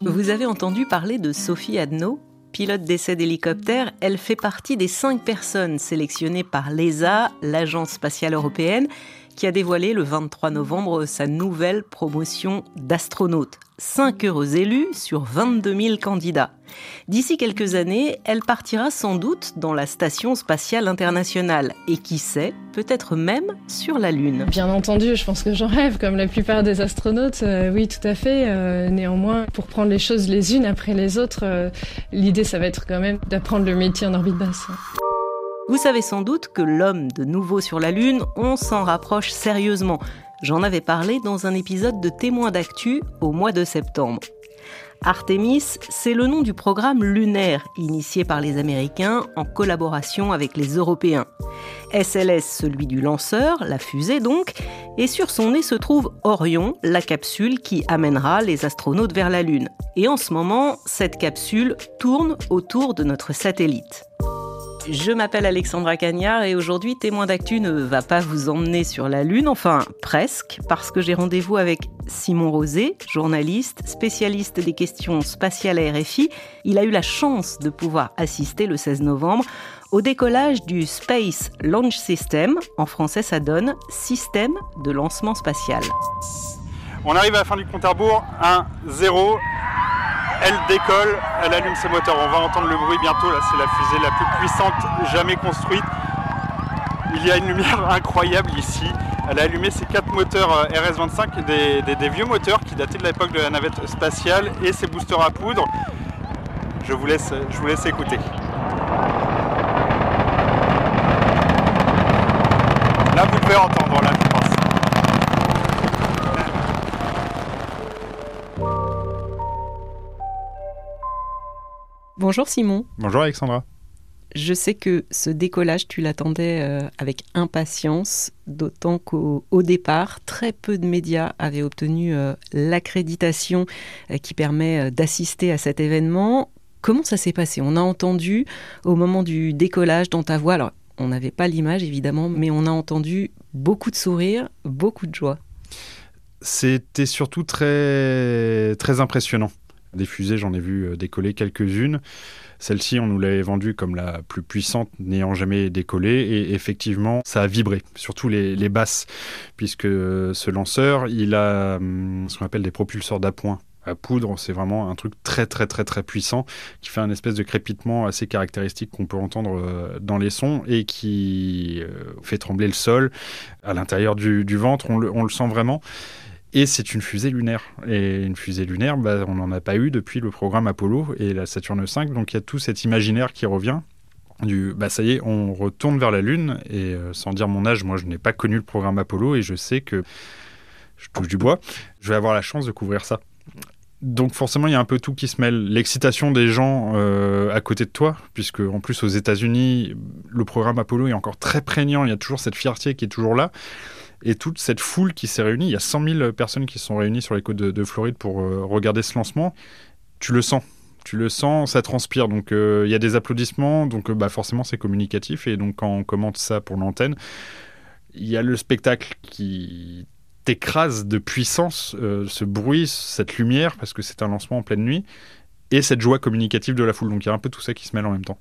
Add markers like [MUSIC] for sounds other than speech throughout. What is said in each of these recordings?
Vous avez entendu parler de Sophie Adno Pilote d'essai d'hélicoptère, elle fait partie des cinq personnes sélectionnées par l'ESA, l'Agence spatiale européenne, qui a dévoilé le 23 novembre sa nouvelle promotion d'astronaute. 5 heureux élus sur 22 000 candidats. D'ici quelques années, elle partira sans doute dans la Station spatiale internationale et qui sait, peut-être même sur la Lune. Bien entendu, je pense que j'en rêve, comme la plupart des astronautes. Euh, oui, tout à fait. Euh, néanmoins, pour prendre les choses les unes après les autres, euh, l'idée, ça va être quand même d'apprendre le métier en orbite basse. Vous savez sans doute que l'homme de nouveau sur la Lune, on s'en rapproche sérieusement. J'en avais parlé dans un épisode de Témoins d'actu au mois de septembre. Artemis, c'est le nom du programme lunaire initié par les Américains en collaboration avec les Européens. SLS, celui du lanceur, la fusée donc, et sur son nez se trouve Orion, la capsule qui amènera les astronautes vers la Lune. Et en ce moment, cette capsule tourne autour de notre satellite. Je m'appelle Alexandra Cagnard et aujourd'hui Témoin d'actu ne va pas vous emmener sur la Lune, enfin presque, parce que j'ai rendez-vous avec Simon Rosé, journaliste, spécialiste des questions spatiales à RFI. Il a eu la chance de pouvoir assister le 16 novembre au décollage du Space Launch System, en français ça donne Système de lancement spatial. On arrive à la fin du compte à rebours, 1, 0, elle décolle, elle allume ses moteurs. On va entendre le bruit bientôt. Là, c'est la fusée la plus puissante jamais construite. Il y a une lumière [LAUGHS] incroyable ici. Elle a allumé ses quatre moteurs euh, RS-25, des, vieux moteurs qui dataient de l'époque de la navette spatiale et ses boosters à poudre. Je vous laisse, écouter. Là, vous devez entendre, là, Bonjour Simon. Bonjour Alexandra. Je sais que ce décollage, tu l'attendais euh, avec impatience, d'autant qu'au départ, très peu de médias avaient obtenu euh, l'accréditation euh, qui permet d'assister à cet événement. Comment ça s'est passé? On a entendu au moment du décollage dans ta voix, alors on n'avait pas l'image évidemment, mais on a entendu beaucoup de sourires, beaucoup de joie. C'était surtout très, très impressionnant. Des fusées, j'en ai vu euh, décoller quelques-unes. Celle-ci, on nous l'avait vendue comme la plus puissante n'ayant jamais décollé. Et effectivement, ça a vibré, surtout les, basses, puisque euh, ce lanceur, il a hum, ce qu'on appelle des propulseurs d'appoint à poudre, c'est vraiment un truc très très très très puissant qui fait un espèce de crépitement assez caractéristique qu'on peut entendre euh, dans les sons et qui fait trembler le sol à l'intérieur du, ventre, on le sent vraiment. Et c'est une fusée lunaire. Et une fusée lunaire, bah, on n'en a pas eu depuis le programme Apollo et la Saturne V. Donc il y a tout cet imaginaire qui revient. Du, bah ça y est, on retourne vers la Lune. Et euh, sans dire mon âge, moi je n'ai pas connu le programme Apollo et je sais que, je touche du bois, je vais avoir la chance de couvrir ça. Donc forcément, il y a un peu tout qui se mêle. L'excitation des gens euh, à côté de toi, puisque en plus aux États-Unis, le programme Apollo est encore très prégnant. Il y a toujours cette fierté qui est toujours là et toute cette foule qui s'est réunie. Il y a 100 000 personnes qui sont réunies sur les côtes de, Floride pour euh, regarder ce lancement. Tu le sens. Tu le sens, ça transpire. Donc euh, il y a des applaudissements, donc euh, bah, forcément c'est communicatif. Et donc quand on commente ça pour l'antenne, il y a le spectacle qui t'écrase de puissance, ce bruit, cette lumière, parce que c'est un lancement en pleine nuit, et cette joie communicative de la foule. Donc il y a un peu tout ça qui se mêle en même temps.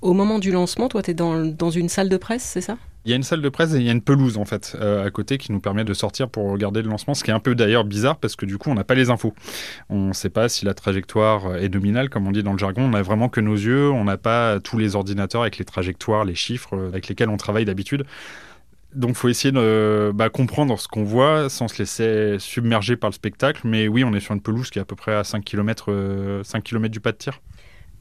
Au moment du lancement, toi, tu es dans, dans une salle de presse, c'est ça? Il y a une salle de presse et il y a une pelouse en fait euh, à côté qui nous permet de sortir pour regarder le lancement, ce qui est un peu d'ailleurs bizarre parce que du coup on n'a pas les infos. On ne sait pas si la trajectoire est nominale comme on dit dans le jargon, on n'a vraiment que nos yeux, on n'a pas tous les ordinateurs avec les trajectoires, les chiffres euh, avec lesquels on travaille d'habitude. Donc, faut essayer de bah, comprendre ce qu'on voit sans se laisser submerger par le spectacle. Mais oui, on est sur une pelouse qui est à peu près à 5 km, 5 km du pas de tir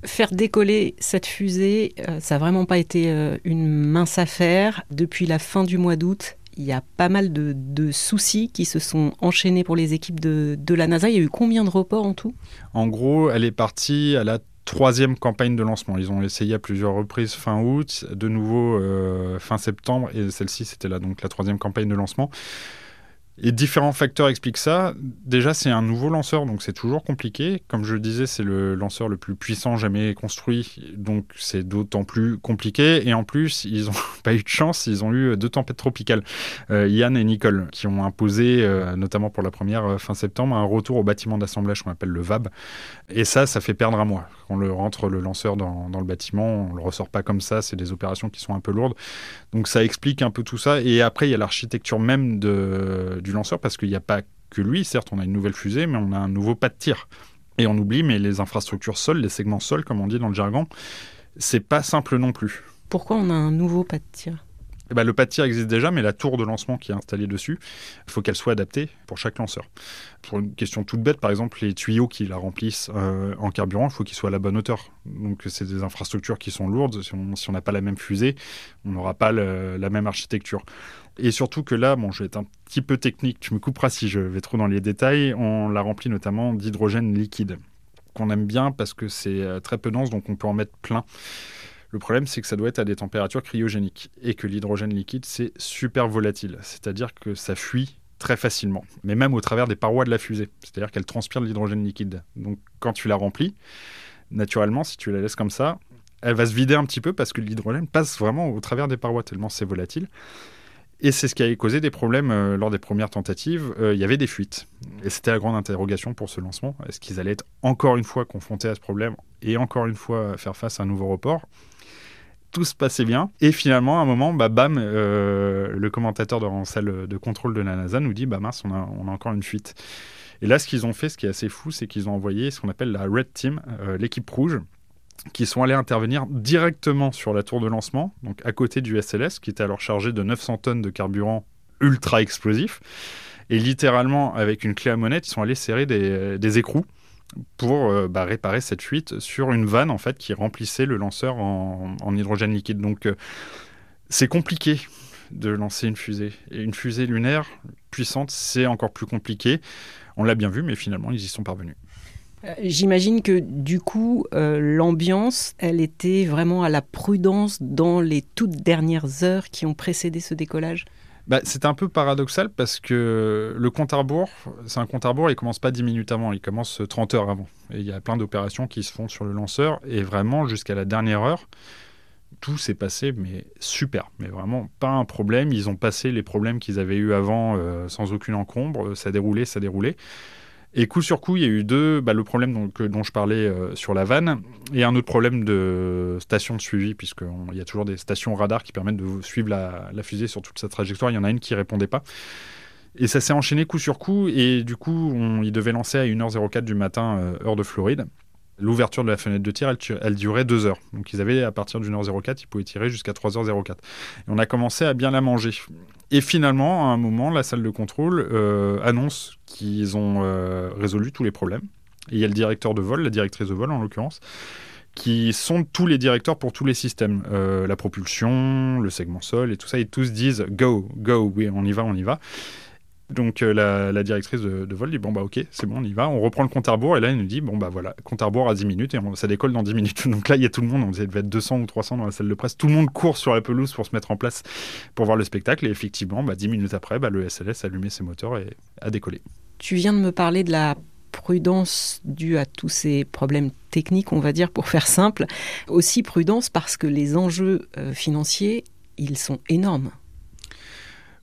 faire décoller cette fusée, euh, ça n'a vraiment pas été euh, une mince affaire. Depuis la fin du mois d'août, il y a pas mal de, soucis qui se sont enchaînés pour les équipes de, la NASA. Il y a eu combien de reports en tout? En gros, elle est partie à la troisième campagne de lancement. Ils ont essayé à plusieurs reprises fin août, de nouveau euh, fin septembre, et celle-ci, c'était là, donc la troisième campagne de lancement. Et différents facteurs expliquent ça. Déjà, c'est un nouveau lanceur, donc c'est toujours compliqué. Comme je le disais, c'est le lanceur le plus puissant jamais construit, donc c'est d'autant plus compliqué. Et en plus, ils n'ont [LAUGHS] pas eu de chance, ils ont eu deux tempêtes tropicales, euh, Yann et Nicole, qui ont imposé, euh, notamment pour la première euh, fin septembre, un retour au bâtiment d'assemblage qu'on appelle le VAB. Et ça, ça fait perdre un mois. Quand on le rentre le lanceur dans, le bâtiment, on le ressort pas comme ça, c'est des opérations qui sont un peu lourdes. Donc ça explique un peu tout ça. Et après, il y a l'architecture même du lanceur parce qu'il n'y a pas que lui. Certes, on a une nouvelle fusée, mais on a un nouveau pas de tir. Et on oublie, mais les infrastructures sol, les segments sol, comme on dit dans le jargon, c'est pas simple non plus. Pourquoi on a un nouveau pas de tir? Eh ben, le pas de tir existe déjà, mais la tour de lancement qui est installée dessus, il faut qu'elle soit adaptée pour chaque lanceur. Pour une question toute bête, par exemple, les tuyaux qui la remplissent euh, en carburant, il faut qu'ils soient à la bonne hauteur. Donc c'est des infrastructures qui sont lourdes. Si on n'a pas la même fusée, on n'aura pas la même architecture. Et surtout que là, bon, je vais être un petit peu technique, tu me couperas si je vais trop dans les détails, on la remplit notamment d'hydrogène liquide, qu'on aime bien parce que c'est euh, très peu dense, donc on peut en mettre plein. Le problème, c'est que ça doit être à des températures cryogéniques et que l'hydrogène liquide, c'est super volatile, c'est-à-dire que ça fuit très facilement, mais même au travers des parois de la fusée, c'est-à-dire qu'elle transpire de l'hydrogène liquide. Donc quand tu la remplis, naturellement, si tu la laisses comme ça, elle va se vider un petit peu parce que l'hydrogène passe vraiment au travers des parois tellement c'est volatile. Et c'est ce qui a causé des problèmes euh, lors des premières tentatives. Euh, il y avait des fuites. Et c'était la grande interrogation pour ce lancement. Est-ce qu'ils allaient être encore une fois confrontés à ce problème et encore une fois faire face à un nouveau report? Tout se passait bien. Et finalement, à un moment, bah, bam, euh, le commentateur dans la salle de contrôle de la NASA nous dit Bah mince, on a, on a encore une fuite. Et là, ce qu'ils ont fait, ce qui est assez fou, c'est qu'ils ont envoyé ce qu'on appelle la Red Team, l'équipe rouge, qui sont allés intervenir directement sur la tour de lancement, donc à côté du SLS, qui était alors chargé de 900 tonnes de carburant ultra explosif. Et littéralement, avec une clé à monnaie, ils sont allés serrer des, écrous pour euh, bah, réparer cette fuite sur une vanne en fait qui remplissait le lanceur en, hydrogène liquide. Donc euh, c'est compliqué de lancer une fusée. Et une fusée lunaire puissante, c'est encore plus compliqué. On l'a bien vu, mais finalement, ils y sont parvenus. Euh, j'imagine que du coup, l'ambiance, elle était vraiment à la prudence dans les toutes dernières heures qui ont précédé ce décollage? Bah, c'est un peu paradoxal parce que le compte à rebours, c'est un compte à rebours, il commence pas 10 minutes avant, il commence 30 heures avant. Et il y a plein d'opérations qui se font sur le lanceur et vraiment jusqu'à la dernière heure, tout s'est passé mais super, mais vraiment pas un problème. Ils ont passé les problèmes qu'ils avaient eu avant euh, sans aucune encombre, ça déroulait, ça déroulait. Et coup sur coup, il y a eu deux, bah, le problème dont, dont je parlais euh, sur la vanne, et un autre problème de station de suivi, puisqu'il y a toujours des stations radar qui permettent de suivre la, fusée sur toute sa trajectoire. Il y en a une qui répondait pas. Et ça s'est enchaîné coup sur coup, et du coup, on, il devait lancer à 1h04 du matin, euh, heure de Floride. L'ouverture de la fenêtre de tir, elle, durait 2 heures. Donc ils avaient, à partir d'une heure 04, ils pouvaient tirer jusqu'à 3h04. Et on a commencé à bien la manger. Et finalement, à un moment, la salle de contrôle euh, annonce qu'ils ont euh, résolu tous les problèmes. Il y a le directeur de vol, la directrice de vol en l'occurrence, qui sont tous les directeurs pour tous les systèmes. Euh, la propulsion, le segment sol et tout ça. Et tous disent go, go, oui, on y va, on y va. Donc euh, la, directrice de, vol dit bon bah ok c'est bon on y va, on reprend le compte à rebours et là il nous dit bon bah voilà compte à rebours à 10 minutes et ça décolle dans 10 minutes. [LAUGHS] Donc là il y a tout le monde, on devait être 200 ou 300 dans la salle de presse, tout le monde court sur la pelouse pour se mettre en place pour voir le spectacle et effectivement bah, 10 minutes après bah, le SLS a allumé ses moteurs et a décollé. Tu viens de me parler de la prudence due à tous ces problèmes techniques on va dire pour faire simple, aussi prudence parce que les enjeux euh, financiers ils sont énormes.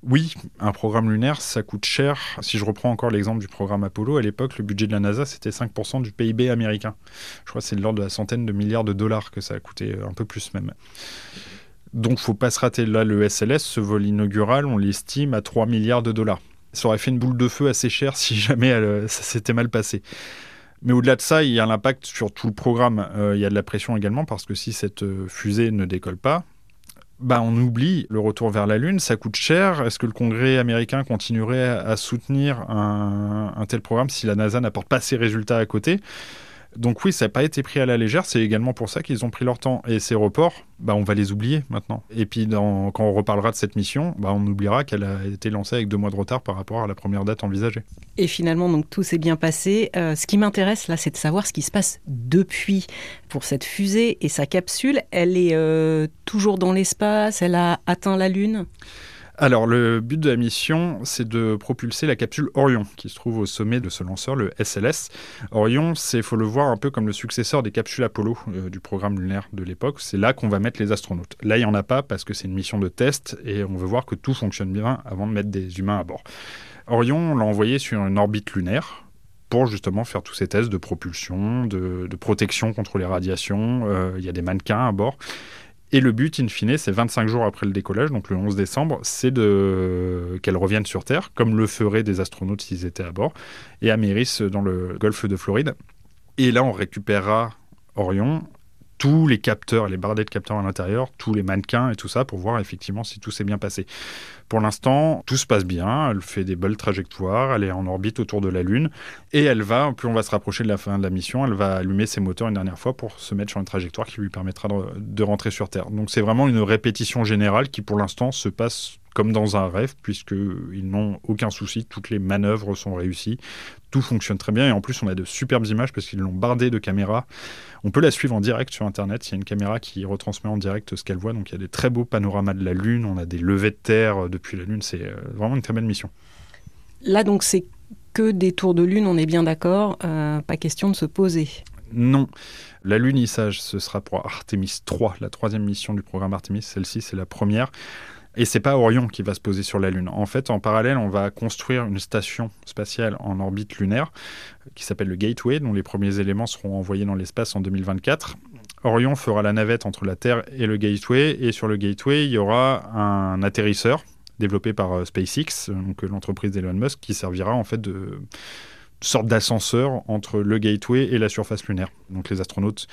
Oui, un programme lunaire, ça coûte cher. Si je reprends encore l'exemple du programme Apollo, à l'époque, le budget de la NASA, c'était 5% du PIB américain. Je crois que c'est de l'ordre de la centaine de milliards de dollars que ça a coûté, un peu plus même. Donc, faut pas se rater. Là, le SLS, ce vol inaugural, on l'estime à 3 milliards de dollars. Ça aurait fait une boule de feu assez chère si [LAUGHS] jamais ça s'était mal passé. Mais au-delà de ça, il y a l'impact sur tout le programme. Euh, il y a de la pression également parce que si cette euh, fusée ne décolle pas, bah, on oublie le retour vers la Lune, ça coûte cher. Est-ce que le Congrès américain continuerait à soutenir un, tel programme si la NASA n'apporte pas ses résultats à côté? Donc oui, ça n'a pas été pris à la légère. C'est également pour ça qu'ils ont pris leur temps. Et ces reports, bah, on va les oublier maintenant. Et puis quand on reparlera de cette mission, bah, on oubliera qu'elle a été lancée avec deux mois de retard par rapport à la première date envisagée. Et finalement, donc tout s'est bien passé. Euh, ce qui m'intéresse là, c'est de savoir ce qui se passe depuis pour cette fusée et sa capsule. Elle est euh, toujours dans l'espace. Elle a atteint la Lune? Alors, le but de la mission, c'est de propulser la capsule Orion, qui se trouve au sommet de ce lanceur, le SLS. Orion, c'est, faut le voir un peu comme le successeur des capsules Apollo euh, du programme lunaire de l'époque. C'est là qu'on va mettre les astronautes. Là, il n'y en a pas parce que c'est une mission de test et on veut voir que tout fonctionne bien avant de mettre des humains à bord. Orion, on l'a envoyé sur une orbite lunaire pour justement faire tous ces tests de propulsion, de, protection contre les radiations. Euh, il y a des mannequins à bord. Et le but, in fine, c'est 25 jours après le décollage, donc le 11 décembre, c'est de... qu'elles reviennent sur Terre, comme le feraient des astronautes s'ils étaient à bord, et amérissent dans le golfe de Floride. Et là, on récupérera Orion tous les capteurs, les bardets de capteurs à l'intérieur, tous les mannequins et tout ça pour voir effectivement si tout s'est bien passé. Pour l'instant, tout se passe bien, elle fait des belles trajectoires, elle est en orbite autour de la Lune et elle va, plus on va se rapprocher de la fin de la mission, elle va allumer ses moteurs une dernière fois pour se mettre sur une trajectoire qui lui permettra de, de rentrer sur Terre. Donc c'est vraiment une répétition générale qui pour l'instant se passe comme dans un rêve, puisqu'ils n'ont aucun souci, toutes les manœuvres sont réussies, tout fonctionne très bien, et en plus on a de superbes images parce qu'ils l'ont bardé de caméras. On peut la suivre en direct sur Internet, il y a une caméra qui retransmet en direct ce qu'elle voit, donc il y a des très beaux panoramas de la Lune, on a des levées de terre depuis la Lune, c'est euh, vraiment une très belle mission. Là donc c'est que des tours de Lune, on est bien d'accord, euh, pas question de se poser. Non. La lunissage, ce sera pour Artemis 3, la troisième mission du programme Artemis. Celle-ci, c'est la première. Et c'est pas Orion qui va se poser sur la Lune. En fait, en parallèle, on va construire une station spatiale en orbite lunaire qui s'appelle le Gateway, dont les premiers éléments seront envoyés dans l'espace en 2024. Orion fera la navette entre la Terre et le Gateway, et sur le Gateway, il y aura un atterrisseur développé par euh, SpaceX, donc euh, l'entreprise d'Elon Musk, qui servira en fait de sorte d'ascenseur entre le Gateway et la surface lunaire. Donc les astronautes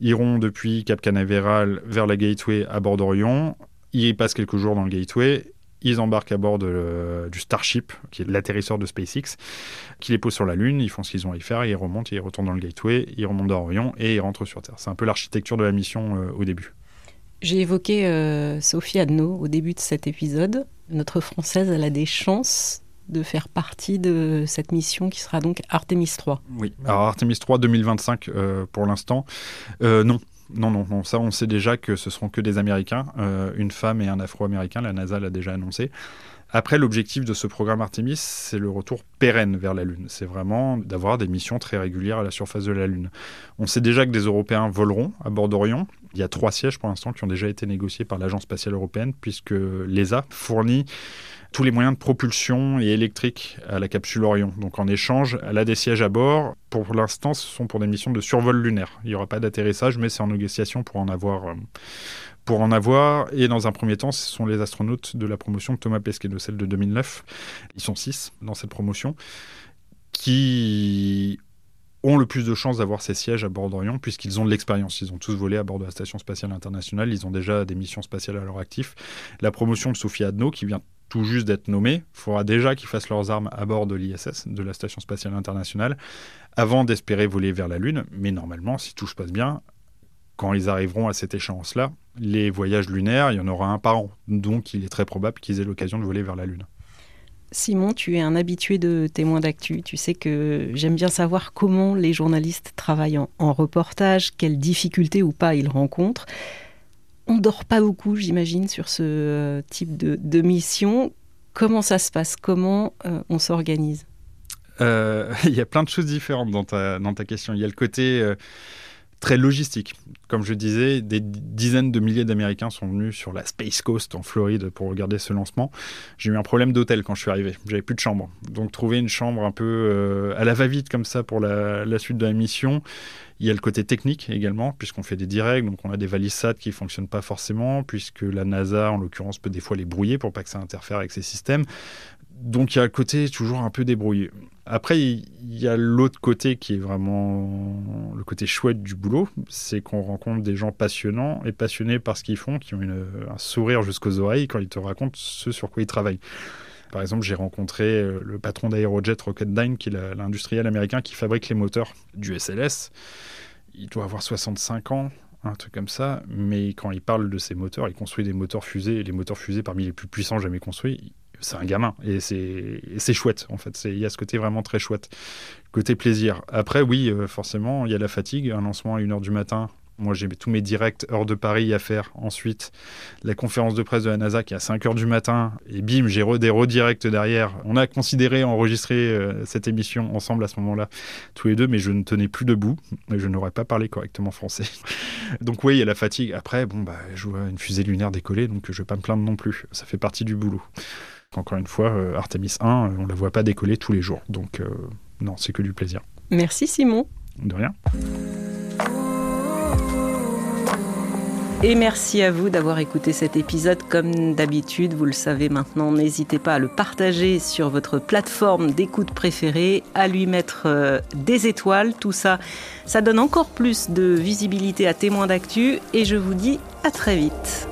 iront depuis Cap Canaveral vers la Gateway à bord d'Orion. Ils passent quelques jours dans le Gateway. Ils embarquent à bord du Starship, qui est l'atterrisseur de SpaceX, qui les pose sur la Lune. Ils font ce qu'ils ont à y faire. Ils remontent, ils retournent dans le Gateway, ils remontent dans Orion et ils rentrent sur Terre. C'est un peu l'architecture de la mission euh, au début. J'ai évoqué euh, Sophie Adno au début de cet épisode. Notre Française, elle a des chances de faire partie de cette mission qui sera donc Artemis 3. Oui, alors Artemis 3 2025 euh, pour l'instant, non. Non, non, non, ça on sait déjà que ce seront que des Américains, euh, une femme et un Afro-Américain, la NASA l'a déjà annoncé. Après, l'objectif de ce programme Artemis, c'est le retour pérenne vers la Lune. C'est vraiment d'avoir des missions très régulières à la surface de la Lune. On sait déjà que des Européens voleront à bord d'Orion. Il y a trois sièges pour l'instant qui ont déjà été négociés par l'Agence spatiale européenne, puisque l'ESA fournit tous les moyens de propulsion et électrique à la capsule Orion. Donc en échange, elle a des sièges à bord. Pour l'instant, ce sont pour des missions de survol lunaire. Il n'y aura pas d'atterrissage, mais c'est en négociation pour en avoir. Euh, pour en avoir, et dans un premier temps, ce sont les astronautes de la promotion de Thomas Pesquet, de celle de 2009. Ils sont six dans cette promotion, qui ont le plus de chances d'avoir ces sièges à bord d'Orion, puisqu'ils ont de l'expérience. Ils ont tous volé à bord de la Station spatiale internationale, ils ont déjà des missions spatiales à leur actif. La promotion de Sophie Adno, qui vient tout juste d'être nommés. Il faudra déjà qu'ils fassent leurs armes à bord de l'ISS, de la Station spatiale internationale, avant d'espérer voler vers la Lune. Mais normalement, si tout se passe bien, quand ils arriveront à cette échéance-là, les voyages lunaires, il y en aura un par an. Donc il est très probable qu'ils aient l'occasion de voler vers la Lune. Simon, tu es un habitué de témoins d'actu. Tu sais que j'aime bien savoir comment les journalistes travaillent en, reportage, quelles difficultés ou pas ils rencontrent on dort pas beaucoup, j'imagine, sur ce euh, type de, mission. Comment ça se passe? Comment euh, on s'organise? Euh, [LAUGHS] Il y a plein de choses différentes dans ta question. Il y a le côté très logistique. Comme je disais, des dizaines de milliers d'Américains sont venus sur la Space Coast en Floride pour regarder ce lancement. J'ai eu un problème d'hôtel quand je suis arrivé. J'avais plus de chambre. Donc trouver une chambre un peu à la va-vite comme ça pour la, la, suite de la mission, il y a le côté technique également, puisqu'on fait des directs, donc on a des valises SAT qui ne fonctionnent pas forcément, puisque la NASA, en l'occurrence, peut des fois les brouiller pour pas que ça interfère avec ses systèmes. Donc il y a le côté toujours un peu débrouillé. Après, il y a l'autre côté qui est vraiment le côté chouette du boulot, c'est qu'on rencontre des gens passionnants et passionnés par ce qu'ils font, qui ont un sourire jusqu'aux oreilles quand ils te racontent ce sur quoi ils travaillent. Par exemple, j'ai rencontré euh, le patron d'Aerojet Rocketdyne, qui est l'industriel américain qui fabrique les moteurs du SLS. Il doit avoir 65 ans, un truc comme ça, mais quand il parle de ses moteurs, il construit des moteurs fusées, les moteurs fusées parmi les plus puissants jamais construits. C'est un gamin et c'est chouette en fait. Il y a ce côté vraiment très chouette, côté plaisir. Après, oui, euh, forcément, il y a la fatigue. Un lancement à 1h du matin, Moi, j'ai tous mes directs heure de Paris à faire. Ensuite, la conférence de presse de la NASA qui est à 5 heures du matin. Et bim, j'ai des redirects derrière. On a considéré enregistrer euh, cette émission ensemble à ce moment-là, tous les deux, mais je ne tenais plus debout. Et je n'aurais pas parlé correctement français. [LAUGHS] donc, oui, il y a la fatigue. Après, bon, bah, je vois une fusée lunaire décoller, donc je ne vais pas me plaindre non plus. Ça fait partie du boulot. Encore une fois, euh, Artemis 1, on ne la voit pas décoller tous les jours. Donc, euh, non, c'est que du plaisir. Merci Simon. De rien. Et merci à vous d'avoir écouté cet épisode comme d'habitude. Vous le savez maintenant, n'hésitez pas à le partager sur votre plateforme d'écoute préférée, à lui mettre euh, des étoiles. Tout ça, ça donne encore plus de visibilité à témoins d'actu. Et je vous dis à très vite.